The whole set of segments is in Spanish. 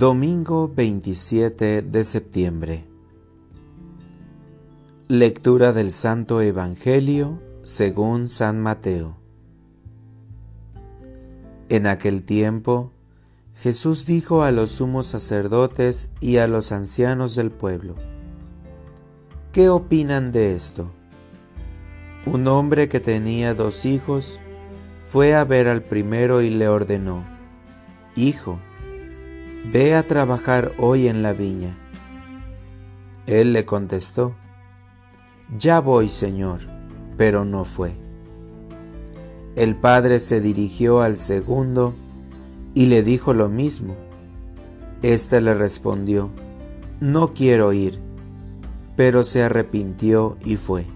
Domingo 27 de septiembre. Lectura del Santo Evangelio según San Mateo. En aquel tiempo, Jesús dijo a los sumos sacerdotes y a los ancianos del pueblo, ¿qué opinan de esto? Un hombre que tenía dos hijos fue a ver al primero y le ordenó, Hijo, Ve a trabajar hoy en la viña. Él le contestó, Ya voy, Señor, pero no fue. El padre se dirigió al segundo y le dijo lo mismo. Este le respondió, No quiero ir, pero se arrepintió y fue.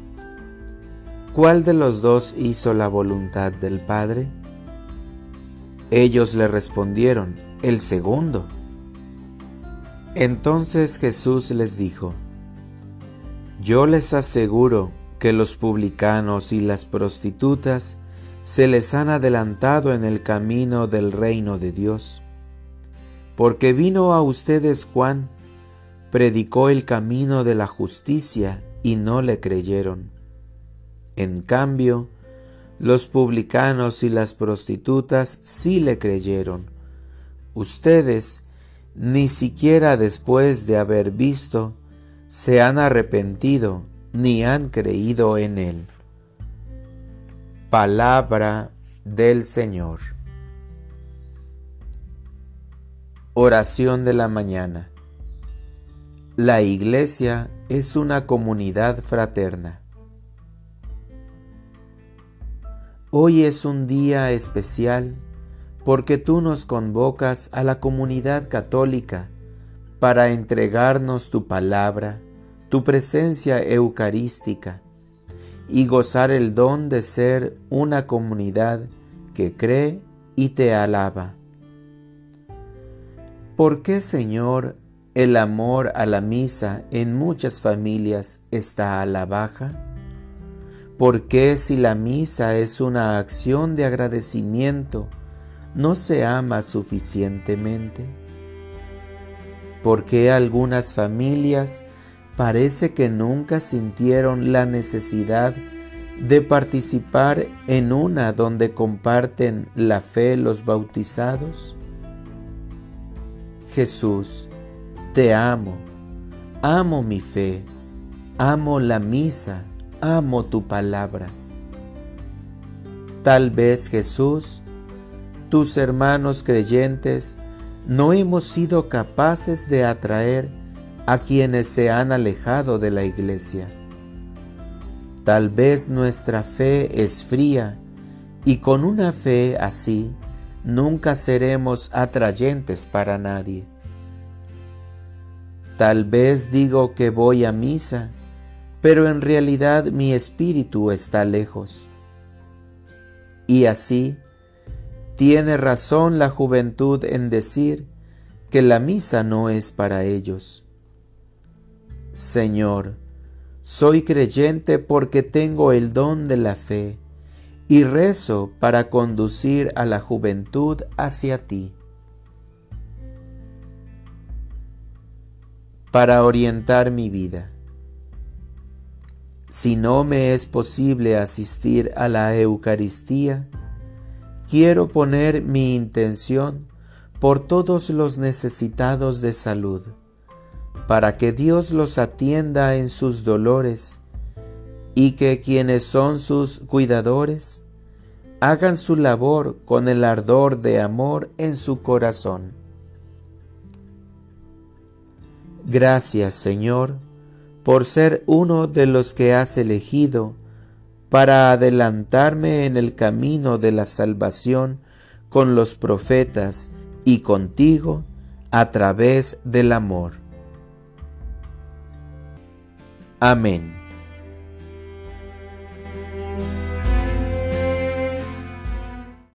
¿Cuál de los dos hizo la voluntad del Padre? Ellos le respondieron, el segundo. Entonces Jesús les dijo, Yo les aseguro que los publicanos y las prostitutas se les han adelantado en el camino del reino de Dios, porque vino a ustedes Juan, predicó el camino de la justicia y no le creyeron. En cambio, los publicanos y las prostitutas sí le creyeron. Ustedes ni siquiera después de haber visto, se han arrepentido ni han creído en Él. Palabra del Señor. Oración de la mañana. La iglesia es una comunidad fraterna. Hoy es un día especial porque tú nos convocas a la comunidad católica para entregarnos tu palabra, tu presencia eucarística y gozar el don de ser una comunidad que cree y te alaba. ¿Por qué, Señor, el amor a la misa en muchas familias está a la baja? ¿Por qué si la misa es una acción de agradecimiento, no se ama suficientemente? ¿Por qué algunas familias parece que nunca sintieron la necesidad de participar en una donde comparten la fe los bautizados? Jesús, te amo, amo mi fe, amo la misa, amo tu palabra. Tal vez Jesús tus hermanos creyentes, no hemos sido capaces de atraer a quienes se han alejado de la iglesia. Tal vez nuestra fe es fría y con una fe así nunca seremos atrayentes para nadie. Tal vez digo que voy a misa, pero en realidad mi espíritu está lejos. Y así tiene razón la juventud en decir que la misa no es para ellos. Señor, soy creyente porque tengo el don de la fe y rezo para conducir a la juventud hacia ti. Para orientar mi vida. Si no me es posible asistir a la Eucaristía, quiero poner mi intención por todos los necesitados de salud, para que Dios los atienda en sus dolores y que quienes son sus cuidadores hagan su labor con el ardor de amor en su corazón. Gracias Señor por ser uno de los que has elegido para adelantarme en el camino de la salvación con los profetas y contigo a través del amor. Amén.